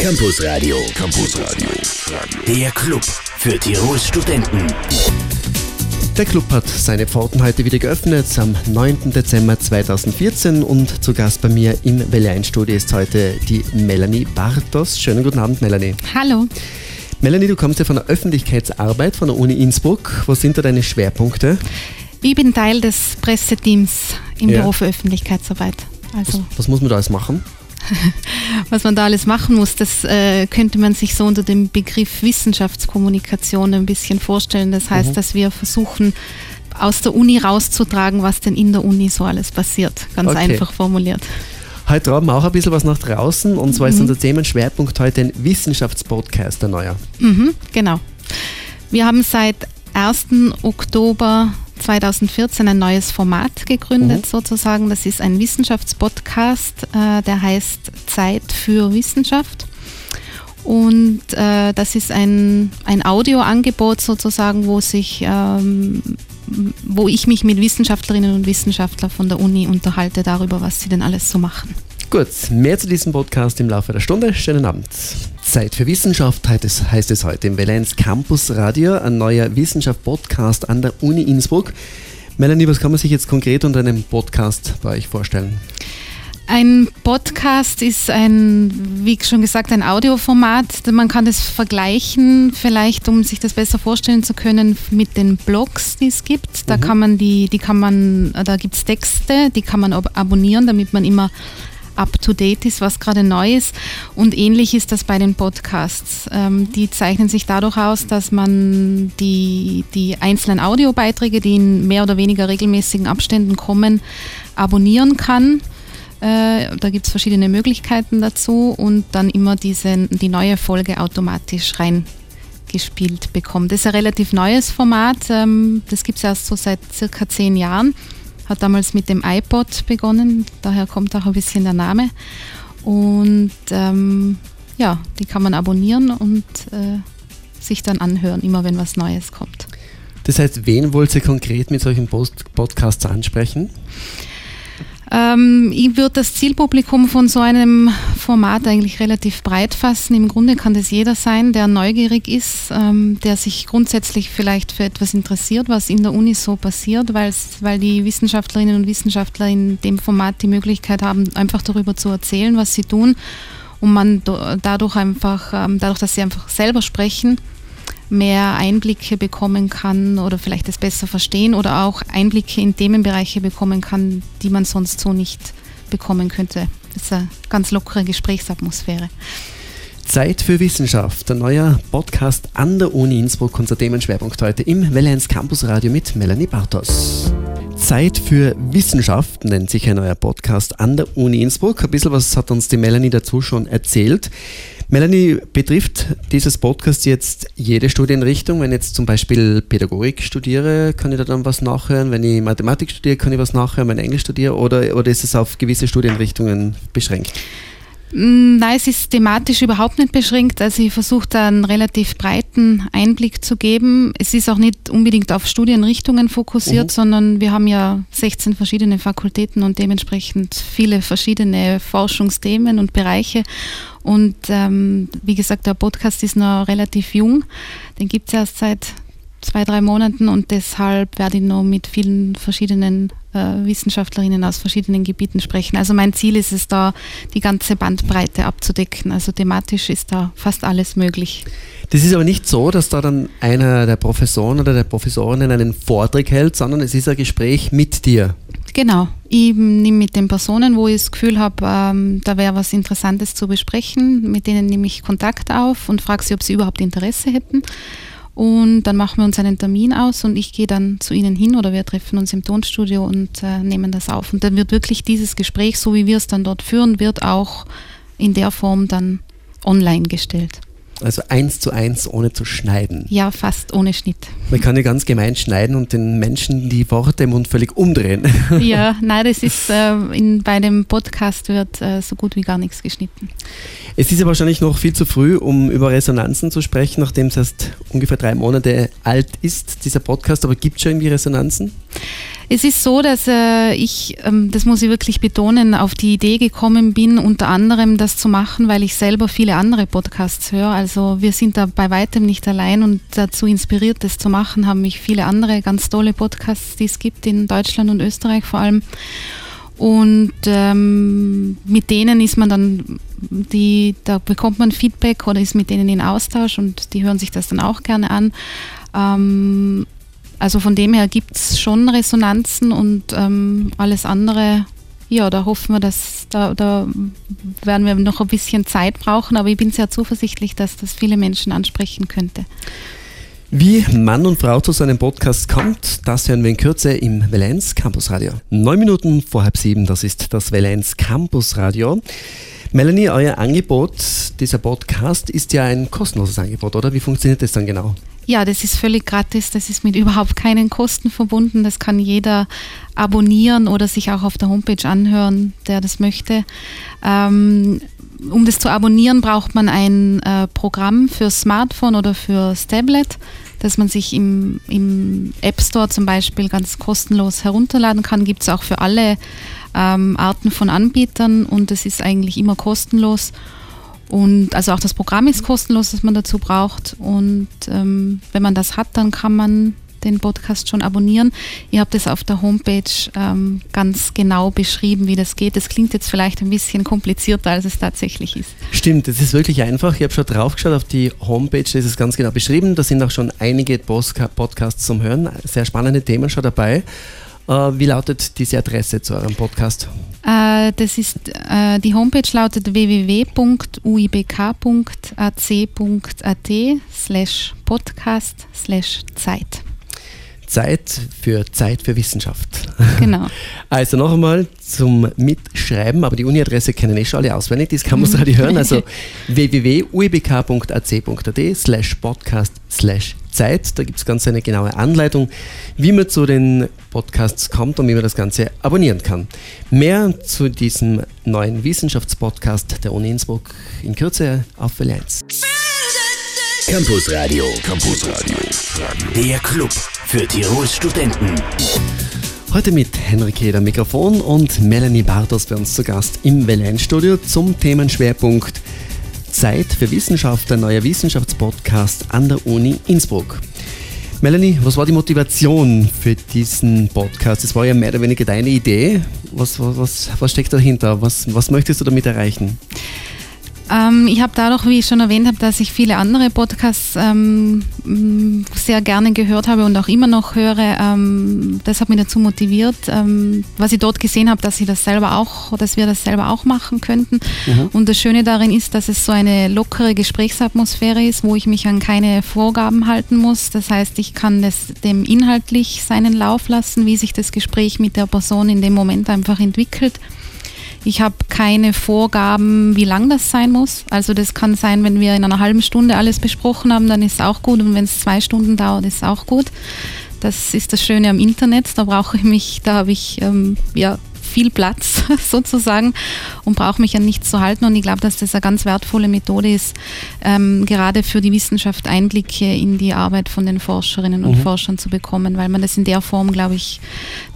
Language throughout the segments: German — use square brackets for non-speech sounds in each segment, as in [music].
Campus Radio. Campus Radio. Der Club für Tirols Studenten. Der Club hat seine Pforten heute wieder geöffnet am 9. Dezember 2014 und zu Gast bei mir im Welle Studio ist heute die Melanie Bartos. Schönen guten Abend, Melanie. Hallo. Melanie, du kommst ja von der Öffentlichkeitsarbeit von der Uni Innsbruck. Was sind da deine Schwerpunkte? Ich bin Teil des Presseteams im Ja. Büro für Öffentlichkeitsarbeit. Also Was muss man da alles machen? [laughs] was man da alles machen muss, das äh, könnte man sich so unter dem Begriff Wissenschaftskommunikation ein bisschen vorstellen. Das heißt, dass wir versuchen, aus der Uni rauszutragen, was denn in der Uni so alles passiert. Ganz Okay. einfach formuliert. Heute tragen wir auch ein bisschen was nach draußen und zwar ist unser Themenschwerpunkt heute ein Wissenschaftspodcast, der neuer. Mhm, genau. Wir haben seit 1. Oktober 2014 ein neues Format gegründet, sozusagen. Das ist ein Wissenschaftspodcast, äh, der heißt Zeit für Wissenschaft. Und äh, das ist ein, ein Audioangebot sozusagen, wo sich ähm, wo ich mich mit Wissenschaftlerinnen und Wissenschaftlern von der Uni unterhalte darüber, was sie denn alles so machen. Gut, mehr zu diesem Podcast im Laufe der Stunde. Schönen Abend. Zeit für Wissenschaft heißt es, heute im Valenz Campus Radio, ein neuer Wissenschaft-Podcast an der Uni Innsbruck. Melanie, was kann man sich jetzt konkret unter einem Podcast bei euch vorstellen? Ein Podcast ist ein, wie schon gesagt, ein Audioformat. Man kann das vergleichen, vielleicht um sich das besser vorstellen zu können, mit den Blogs, die es gibt. Da kann man die, die kann man, da gibt es Texte, die kann man ab abonnieren, damit man immer up to date ist, was gerade neu ist. Und ähnlich ist das bei den Podcasts. Ähm, die zeichnen sich dadurch aus, dass man die, die einzelnen Audiobeiträge, die in mehr oder weniger regelmäßigen Abständen kommen, abonnieren kann. Äh, da gibt es verschiedene Möglichkeiten dazu und dann immer diese, die neue Folge automatisch reingespielt bekommt. Das ist ein relativ neues Format. Ähm, das gibt es erst so seit circa zehn Jahren. Hat damals mit dem iPod begonnen, daher kommt auch ein bisschen der Name. Und ähm, ja, die kann man abonnieren und äh, sich dann anhören, immer wenn was Neues kommt. Das heißt, wen wollt ihr konkret mit solchen Post Podcasts ansprechen? Ähm, ich würde das Zielpublikum von so einem Format eigentlich relativ breit fassen. Im Grunde kann das jeder sein, der neugierig ist, ähm, der sich grundsätzlich vielleicht für etwas interessiert, was in der Uni so passiert, weil die Wissenschaftlerinnen und Wissenschaftler in dem Format die Möglichkeit haben, einfach darüber zu erzählen, was sie tun und man dadurch einfach, ähm, dadurch, dass sie einfach selber sprechen, mehr Einblicke bekommen kann oder vielleicht es besser verstehen oder auch Einblicke in Themenbereiche bekommen kann, die man sonst so nicht bekommen könnte. Das ist eine ganz lockere Gesprächsatmosphäre. Zeit für Wissenschaft, ein neuer Podcast an der Uni Innsbruck, unser Themenschwerpunkt heute im Welle Campus Radio mit Melanie Bartos. Zeit für Wissenschaft nennt sich ein neuer Podcast an der Uni Innsbruck. Ein bisschen was hat uns die Melanie dazu schon erzählt. Melanie, betrifft dieses Podcast jetzt jede Studienrichtung? Wenn ich jetzt zum Beispiel Pädagogik studiere, kann ich da dann was nachhören? Wenn ich Mathematik studiere, kann ich was nachhören? Wenn ich Englisch studiere? Oder, oder ist es auf gewisse Studienrichtungen beschränkt? Mm, Nein, es ist thematisch überhaupt nicht beschränkt. Also ich versuche da einen relativ breiten Einblick zu geben. Es ist auch nicht unbedingt auf Studienrichtungen fokussiert, Mhm. sondern wir haben ja 16 verschiedene Fakultäten und dementsprechend viele verschiedene Forschungsthemen und Bereiche. Und ähm, wie gesagt, der Podcast ist noch relativ jung. Den gibt es erst seit zwei, drei Monaten und deshalb werde ich noch mit vielen verschiedenen Wissenschaftlerinnen aus verschiedenen Gebieten sprechen. Also mein Ziel ist es da, die ganze Bandbreite abzudecken. Also thematisch ist da fast alles möglich. Das ist aber nicht so, dass da dann einer der Professoren oder der Professorinnen einen Vortrag hält, sondern es ist ein Gespräch mit dir. Genau. Ich nehme mit den Personen, wo ich das Gefühl habe, ähm, da wäre was Interessantes zu besprechen, mit denen nehme ich Kontakt auf und frage sie, ob sie überhaupt Interesse hätten. Und dann machen wir uns einen Termin aus und ich gehe dann zu ihnen hin oder wir treffen uns im Tonstudio und äh, nehmen das auf. Und dann wird wirklich dieses Gespräch, so wie wir es dann dort führen, wird auch in der Form dann online gestellt. Also eins zu eins, ohne zu schneiden. Ja, fast ohne Schnitt. Man kann ja ganz gemein schneiden und den Menschen die Worte im Mund völlig umdrehen. [laughs] Ja, [laughs] nein, das ist äh, in, bei dem Podcast wird äh, so gut wie gar nichts geschnitten. Es ist ja wahrscheinlich noch viel zu früh, um über Resonanzen zu sprechen, nachdem es erst ungefähr drei Monate alt ist, dieser Podcast. Aber gibt es schon irgendwie Resonanzen? Es ist so, dass äh, ich, ähm, das muss ich wirklich betonen, auf die Idee gekommen bin, unter anderem das zu machen, weil ich selber viele andere Podcasts höre. Also wir sind da bei weitem nicht allein und dazu inspiriert, das zu machen, haben mich viele andere ganz tolle Podcasts, die es gibt in Deutschland und Österreich vor allem. Und ähm, mit denen ist man dann, die, da bekommt man Feedback oder ist mit denen in Austausch und die hören sich das dann auch gerne an. Ähm, also von dem her gibt es schon Resonanzen und ähm, alles andere, ja, da hoffen wir, dass da, da werden wir noch ein bisschen Zeit brauchen, aber ich bin sehr zuversichtlich, dass das viele Menschen ansprechen könnte. Wie Mann und Frau zu so einem Podcast kommt, das hören wir in Kürze im Valenz Campus Radio. Neun Minuten vor halb sieben, das ist das Valenz Campus Radio. Melanie, euer Angebot, dieser Podcast, ist ja ein kostenloses Angebot, oder? Wie funktioniert das dann genau? Ja, das ist völlig gratis, das ist mit überhaupt keinen Kosten verbunden. Das kann jeder abonnieren oder sich auch auf der Homepage anhören, der das möchte. Ähm, um das zu abonnieren, braucht man ein äh, Programm für Smartphone oder für Tablet, das man sich im, im App Store zum Beispiel ganz kostenlos herunterladen kann. Gibt es auch für alle ähm, Arten von Anbietern und es ist eigentlich immer kostenlos. Und also auch das Programm ist kostenlos, das man dazu braucht. Und ähm, wenn man das hat, dann kann man den Podcast schon abonnieren. Ihr habt es auf der Homepage ähm, ganz genau beschrieben, wie das geht. Das klingt jetzt vielleicht ein bisschen komplizierter, als es tatsächlich ist. Stimmt, es ist wirklich einfach. Ich habe schon drauf geschaut auf die Homepage, da ist es ganz genau beschrieben. Da sind auch schon einige Podcasts zum Hören, sehr spannende Themen schon dabei. Äh, wie lautet diese Adresse zu eurem Podcast? Äh, das ist, äh, die Homepage lautet www.uibk.ac.at slash podcast slash Zeit. Zeit für Zeit für Wissenschaft. Genau. [laughs] Also noch einmal zum Mitschreiben, aber die Uni-Adresse kennen eh schon alle auswendig, das kann man so hören. Also [laughs] www.uibk.ac.at slash podcast slash Zeit. Da gibt es ganz eine genaue Anleitung, wie man zu den Podcasts kommt und wie man das Ganze abonnieren kann. Mehr zu diesem neuen Wissenschaftspodcast der Uni Innsbruck in Kürze auf Welle 1. Campus Radio. Campus Radio. Der Club für Tirols Studenten. Heute mit Henrik Heder Mikrofon und Melanie Bartos bei uns zu Gast im Welle Studio zum Themenschwerpunkt Zeit für Wissenschaft, ein neuer Wissenschaftspodcast an der Uni Innsbruck. Melanie, was war die Motivation für diesen Podcast? Das war ja mehr oder weniger deine Idee. Was, was, was steckt dahinter? Was, was möchtest du damit erreichen? Ähm, ich habe dadurch, wie ich schon erwähnt habe, dass ich viele andere Podcasts ähm, sehr gerne gehört habe und auch immer noch höre. Ähm, das hat mich dazu motiviert, ähm, was ich dort gesehen habe, dass ich das selber auch, dass wir das selber auch machen könnten. Mhm. Und das Schöne darin ist, dass es so eine lockere Gesprächsatmosphäre ist, wo ich mich an keine Vorgaben halten muss. Das heißt, ich kann das dem inhaltlich seinen Lauf lassen, wie sich das Gespräch mit der Person in dem Moment einfach entwickelt. Ich habe keine Vorgaben, wie lang das sein muss. Also das kann sein, wenn wir in einer halben Stunde alles besprochen haben, dann ist es auch gut. Und wenn es zwei Stunden dauert, ist es auch gut. Das ist das Schöne am Internet. Da brauche ich mich, da habe ich ähm, ja viel Platz [laughs] sozusagen und brauche mich an nichts zu halten. Und ich glaube, dass das eine ganz wertvolle Methode ist, ähm, gerade für die Wissenschaft Einblicke in die Arbeit von den Forscherinnen und mhm. Forschern zu bekommen, weil man das in der Form, glaube ich,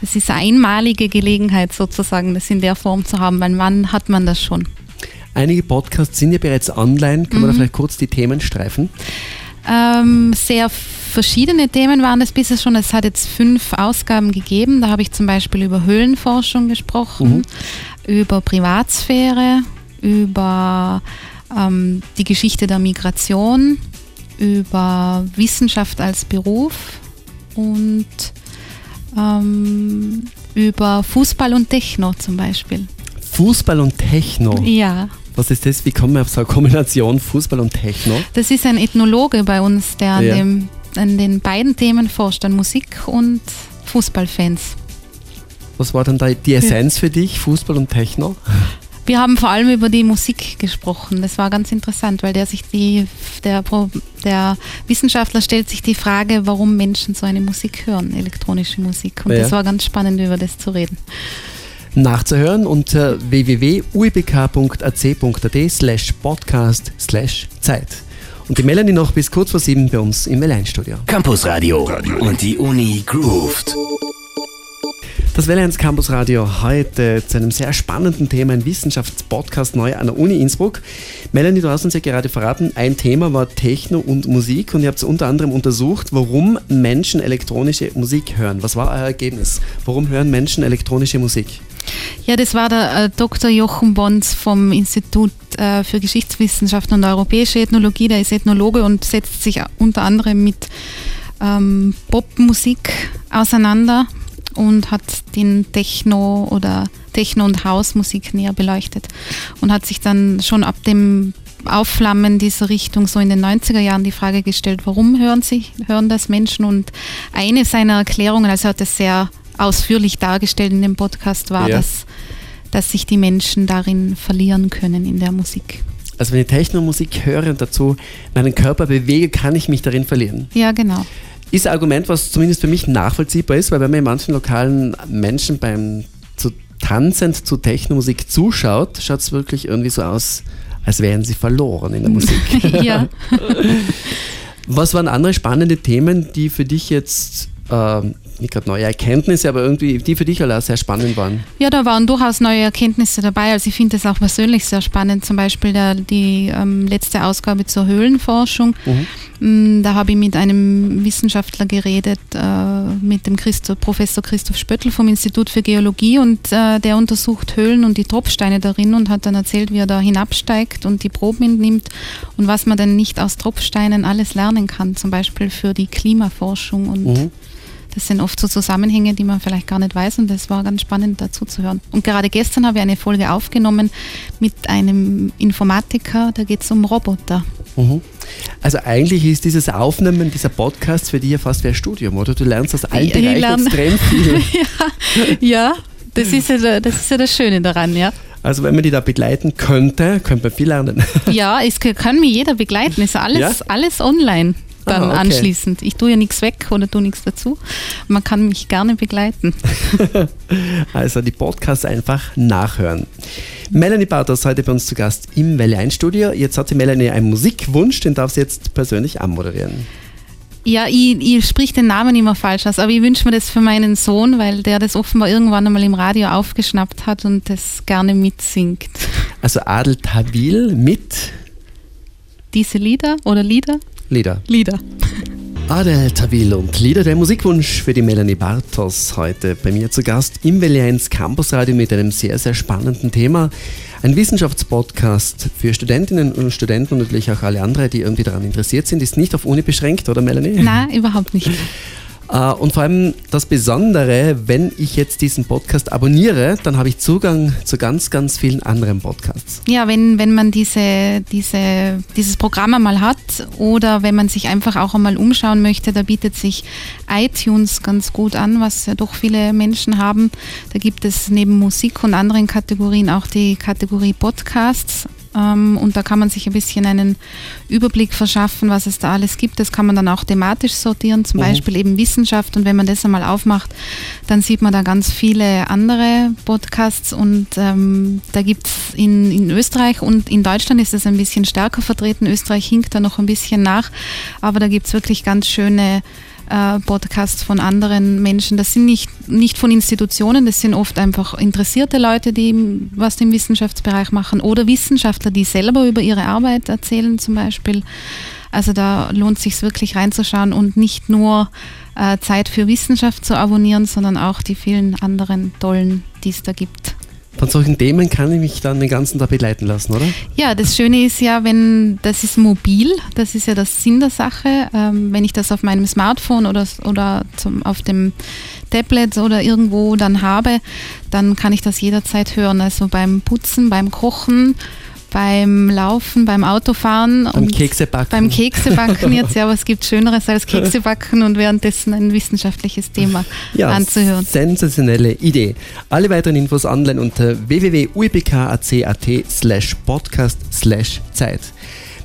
das ist eine einmalige Gelegenheit sozusagen, das in der Form zu haben, weil wann hat man das schon? Einige Podcasts sind ja bereits online. Können mhm. wir da mhm. vielleicht kurz die Themen streifen? Ähm, sehr verschiedene Themen waren es bisher schon. Es hat jetzt fünf Ausgaben gegeben. Da habe ich zum Beispiel über Höhlenforschung gesprochen, mhm. über Privatsphäre, über ähm, die Geschichte der Migration, über Wissenschaft als Beruf und ähm, über Fußball und Techno zum Beispiel. Fußball und Techno? Ja. Was ist das? Wie kommen wir auf so eine Kombination Fußball und Techno? Das ist ein Ethnologe bei uns, der an, dem, an den beiden Themen forscht, an Musik und Fußballfans. Was war dann da die Essenz für dich, Fußball und Techno? Wir haben vor allem über die Musik gesprochen. Das war ganz interessant, weil der sich die, der, der Wissenschaftler stellt sich die Frage, warum Menschen so eine Musik hören, elektronische Musik. Und ja. das war ganz spannend, über das zu reden nachzuhören unter www.uibk.ac.at slash podcast slash Zeit. Und die Melanie noch bis kurz vor sieben bei uns im L1-Studio. Campus Radio und die Uni grooved. Das Welle 1 Campus Radio heute zu einem sehr spannenden Thema, ein Wissenschaftspodcast neu an der Uni Innsbruck. Melanie, du hast uns ja gerade verraten, ein Thema war Techno und Musik und ihr habt unter anderem untersucht, warum Menschen elektronische Musik hören. Was war euer Ergebnis? Warum hören Menschen elektronische Musik? Ja, das war der äh, Dr. Jochen Bons vom Institut äh, für Geschichtswissenschaften und Europäische Ethnologie. Der ist Ethnologe und setzt sich unter anderem mit ähm, Popmusik auseinander und hat den Techno oder Techno- und Hausmusik näher beleuchtet und hat sich dann schon ab dem Aufflammen dieser Richtung so in den 90er Jahren die Frage gestellt, warum hören sie, hören das Menschen? Und eine seiner Erklärungen, also hat es sehr ausführlich dargestellt in dem Podcast, war, ja. dass, dass sich die Menschen darin verlieren können in der Musik. Also wenn ich Techno-Musik höre und dazu meinen Körper bewege, kann ich mich darin verlieren. Ja, genau. Ist ein Argument, was zumindest für mich nachvollziehbar ist, weil wenn man in manchen lokalen Menschen beim zu tanzend zu Technomusik zuschaut, schaut es wirklich irgendwie so aus, als wären sie verloren in der Musik. [laughs] ja. Was waren andere spannende Themen, die für dich jetzt ähm, nicht gerade neue Erkenntnisse, aber irgendwie, die für dich alle sehr spannend waren. Ja, da waren durchaus neue Erkenntnisse dabei. Also ich finde das auch persönlich sehr spannend. Zum Beispiel der, die ähm, letzte Ausgabe zur Höhlenforschung. Mhm. Mm, da habe ich mit einem Wissenschaftler geredet, äh, mit dem Christo, Professor Christoph Spöttl vom Institut für Geologie und äh, der untersucht Höhlen und die Tropfsteine darin und hat dann erzählt, wie er da hinabsteigt und die Proben entnimmt und was man denn nicht aus Tropfsteinen alles lernen kann, zum Beispiel für die Klimaforschung und mhm. Das sind oft so Zusammenhänge, die man vielleicht gar nicht weiß und das war ganz spannend dazu zu hören. Und gerade gestern habe ich eine Folge aufgenommen mit einem Informatiker, da geht es um Roboter. Mhm. Also eigentlich ist dieses Aufnehmen dieser Podcasts für dich ja fast wie ein Studium, oder? Du lernst aus allen Bereichen extrem viel. [laughs] ja, ja, das ist ja, das ist ja das Schöne daran, ja. Also wenn man die da begleiten könnte, könnte man viel lernen. Ja, es kann mich jeder begleiten. Es ist alles, ja? alles online dann ah, okay. anschließend. Ich tue ja nichts weg oder tue nichts dazu. Man kann mich gerne begleiten. [laughs] also die Podcasts einfach nachhören. Melanie Bartos heute bei uns zu Gast im Welle 1 Studio. Jetzt hat die Melanie einen Musikwunsch, den darf sie jetzt persönlich anmoderieren. Ja, ich, ich sprich den Namen immer falsch aus, aber ich wünsche mir das für meinen Sohn, weil der das offenbar irgendwann einmal im Radio aufgeschnappt hat und das gerne mitsingt. Also Adel Tawil mit diese Lieder oder Lieder? Lieder. Lieder. Adel Tawil und Lieder, der Musikwunsch für die Melanie Bartos heute bei mir zu Gast im Campus Campusradio mit einem sehr, sehr spannenden Thema. Ein Wissenschaftspodcast für Studentinnen und Studenten und natürlich auch alle anderen, die irgendwie daran interessiert sind. Ist nicht auf Uni beschränkt, oder Melanie? Nein, überhaupt nicht. [laughs] Äh, und vor allem das Besondere, wenn ich jetzt diesen Podcast abonniere, dann habe ich Zugang zu ganz, ganz vielen anderen Podcasts. Ja, wenn, wenn man diese, diese, dieses Programm einmal hat oder wenn man sich einfach auch einmal umschauen möchte, da bietet sich iTunes ganz gut an, was ja doch viele Menschen haben. Da gibt es neben Musik und anderen Kategorien auch die Kategorie Podcasts. Ähm, und da kann man sich ein bisschen einen Überblick verschaffen, was es da alles gibt. Das kann man dann auch thematisch sortieren, zum mhm. Beispiel eben Wissenschaft. Und wenn man das einmal aufmacht, dann sieht man da ganz viele andere Podcasts. Und ähm, da gibt es in, in Österreich und in Deutschland ist es ein bisschen stärker vertreten. Österreich hinkt da noch ein bisschen nach. Aber da gibt es wirklich ganz schöne äh, Podcasts von anderen Menschen. Das sind nicht, nicht von Institutionen, das sind oft einfach interessierte Leute, die was im Wissenschaftsbereich machen oder Wissenschaftler, die selber über ihre Arbeit erzählen zum Beispiel. Also da lohnt es sich wirklich reinzuschauen und nicht nur äh, Zeit für Wissenschaft zu abonnieren, sondern auch die vielen anderen tollen, die es da gibt. Von solchen Themen kann ich mich dann den ganzen Tag begleiten lassen, oder? Ja, das Schöne ist ja, wenn das ist mobil, das ist ja das Sinn der Sache. Ähm, wenn ich das auf meinem Smartphone oder, oder zum, auf dem Tablet oder irgendwo dann habe, dann kann ich das jederzeit hören. Also beim Putzen, beim Kochen, beim Laufen, beim Autofahren. Beim Keksebacken. Beim Keksebacken [laughs] jetzt, ja, was gibt Schöneres als Keksebacken und währenddessen ein wissenschaftliches Thema ja, anzuhören. Sensationelle Idee. Alle weiteren Infos online unter www.uipk.at slash podcast slash Zeit.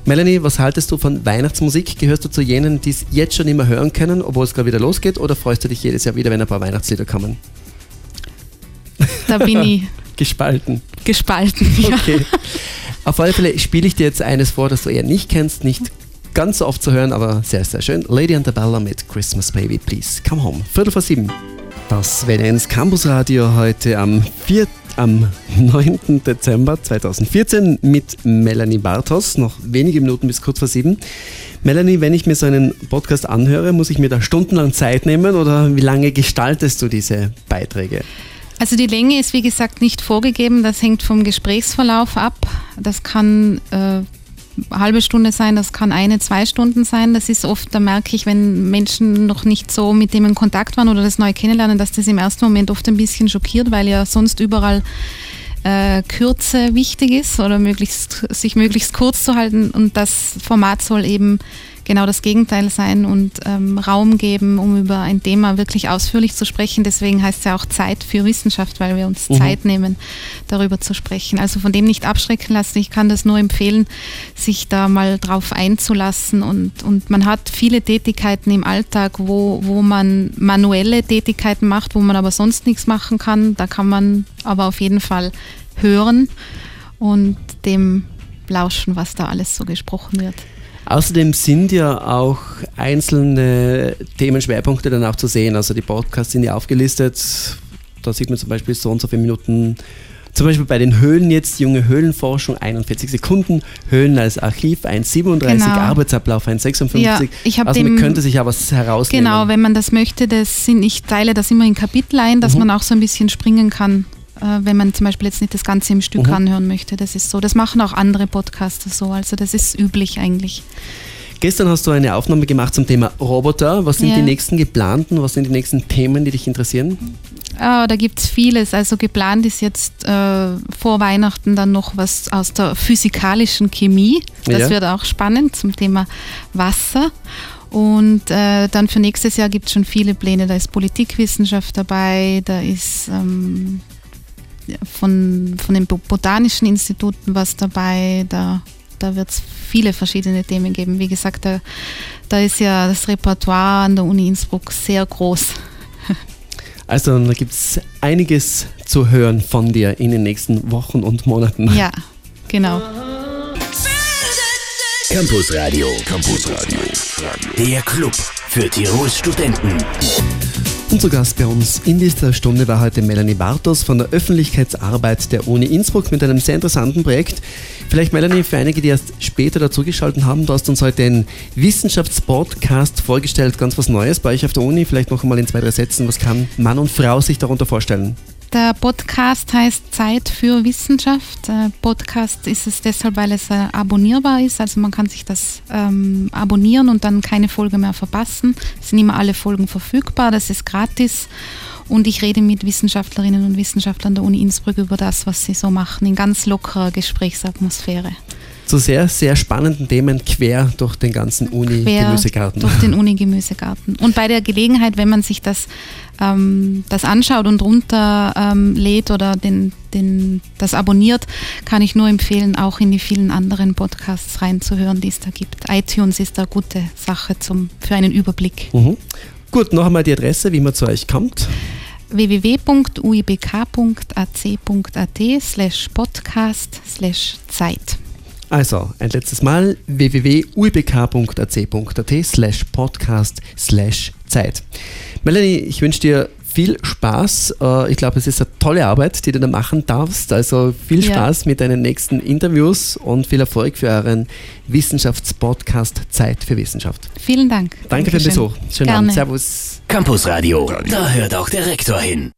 Melanie, was haltest du von Weihnachtsmusik? Gehörst du zu jenen, die es jetzt schon immer hören können, obwohl es gerade wieder losgeht, oder freust du dich jedes Jahr wieder, wenn ein paar Weihnachtslieder kommen? Da bin ich [laughs] gespalten. Gespalten, ja. Okay. Auf alle Fälle spiele ich dir jetzt eines vor, das du eher nicht kennst, nicht ganz so oft zu hören, aber sehr, sehr schön. Lady and the Bella mit Christmas Baby, please come home. Viertel vor sieben. Das Valenz Campus Radio heute am, 4, am 9. Dezember 2014 mit Melanie Bartos. Noch wenige Minuten bis kurz vor sieben. Melanie, wenn ich mir so einen Podcast anhöre, muss ich mir da stundenlang Zeit nehmen oder wie lange gestaltest du diese Beiträge? Also die Länge ist wie gesagt nicht vorgegeben, das hängt vom Gesprächsverlauf ab. Das kann äh, halbe Stunde sein, das kann eine, zwei Stunden sein. Das ist oft, da merke ich, wenn Menschen noch nicht so mit dem in Kontakt waren oder das neu kennenlernen, dass das im ersten Moment oft ein bisschen schockiert, weil ja sonst überall äh, Kürze wichtig ist oder möglichst, sich möglichst kurz zu halten. Und das Format soll eben genau das Gegenteil sein und ähm, Raum geben, um über ein Thema wirklich ausführlich zu sprechen. Deswegen heißt es ja auch Zeit für Wissenschaft, weil wir uns mhm. Zeit nehmen, darüber zu sprechen. Also von dem nicht abschrecken lassen. Ich kann das nur empfehlen, sich da mal drauf einzulassen. Und, und man hat viele Tätigkeiten im Alltag, wo, wo man manuelle Tätigkeiten macht, wo man aber sonst nichts machen kann. Da kann man aber auf jeden Fall hören und dem lauschen, was da alles so gesprochen wird. Außerdem sind ja auch einzelne Themenschwerpunkte dann auch zu sehen. Also die Podcasts sind ja aufgelistet. Da sieht man zum Beispiel so und so viele Minuten. Zum Beispiel bei den Höhlen jetzt, junge Höhlenforschung, 41 Sekunden, Höhlen als Archiv, 1,37, genau. Arbeitsablauf, 1,56. Ja, also man könnte sich ja was herausnehmen. Genau, wenn man das möchte, das sind, ich teile das immer in Kapitel ein, dass mhm. man auch so ein bisschen springen kann wenn man zum Beispiel jetzt nicht das Ganze im Stück mhm. anhören möchte. Das ist so. Das machen auch andere Podcaster so. Also das ist üblich eigentlich. Gestern hast du eine Aufnahme gemacht zum Thema Roboter. Was sind ja. die nächsten geplanten, was sind die nächsten Themen, die dich interessieren? Oh, da gibt es vieles. Also geplant ist jetzt äh, vor Weihnachten dann noch was aus der physikalischen Chemie. Das ja. wird auch spannend zum Thema Wasser. Und äh, dann für nächstes Jahr gibt es schon viele Pläne. Da ist Politikwissenschaft dabei, da ist ähm, von, von den botanischen Instituten was dabei. Da, da wird es viele verschiedene Themen geben. Wie gesagt, da, da ist ja das Repertoire an der Uni Innsbruck sehr groß. Also da gibt es einiges zu hören von dir in den nächsten Wochen und Monaten. Ja, genau. Campus Radio. Campus Radio. Der Club für Tirols Studenten. Unser Gast bei uns in dieser Stunde war heute Melanie Bartos von der Öffentlichkeitsarbeit der Uni Innsbruck mit einem sehr interessanten Projekt. Vielleicht Melanie, für einige, die erst später dazugeschaltet haben, du hast uns heute den Wissenschaftspodcast vorgestellt, ganz was Neues bei euch auf der Uni. Vielleicht noch einmal in zwei, drei Sätzen, was kann Mann und Frau sich darunter vorstellen? Der Podcast heißt Zeit für Wissenschaft. Der Podcast ist es deshalb, weil es äh, abonnierbar ist. Also man kann sich das ähm, abonnieren und dann keine Folge mehr verpassen. Es sind immer alle Folgen verfügbar. Das ist gratis. Und ich rede mit Wissenschaftlerinnen und Wissenschaftlern der Uni Innsbruck über das, was sie so machen, in ganz lockerer Gesprächsatmosphäre zu sehr, sehr spannenden Themen quer durch den ganzen Uni-Gemüsegarten. Durch den [laughs] Uni-Gemüsegarten. Und bei der Gelegenheit, wenn man sich das, ähm, das anschaut und runterlädt ähm, oder den, den, das abonniert, kann ich nur empfehlen, auch in die vielen anderen Podcasts reinzuhören, die es da gibt. iTunes ist eine gute Sache zum, für einen Überblick. Mhm. Gut, noch einmal die Adresse, wie man zu euch kommt www.uibk.ac.at slash podcast slash Zeit. Also, ein letztes Mal www.uibk.ac.at slash podcast slash Zeit. Melanie, ich wünsche dir viel Spaß. Äh, ich glaube, es ist eine tolle Arbeit, die du da machen darfst. Also viel Spaß ja. mit deinen nächsten Interviews und viel Erfolg für euren Wissenschaftspodcast Zeit für Wissenschaft. Vielen Dank. Danke Dankeschön. für den Besuch. Schönen Gerne. Abend. Servus. Campus Radio. Da hört auch der Rektor hin.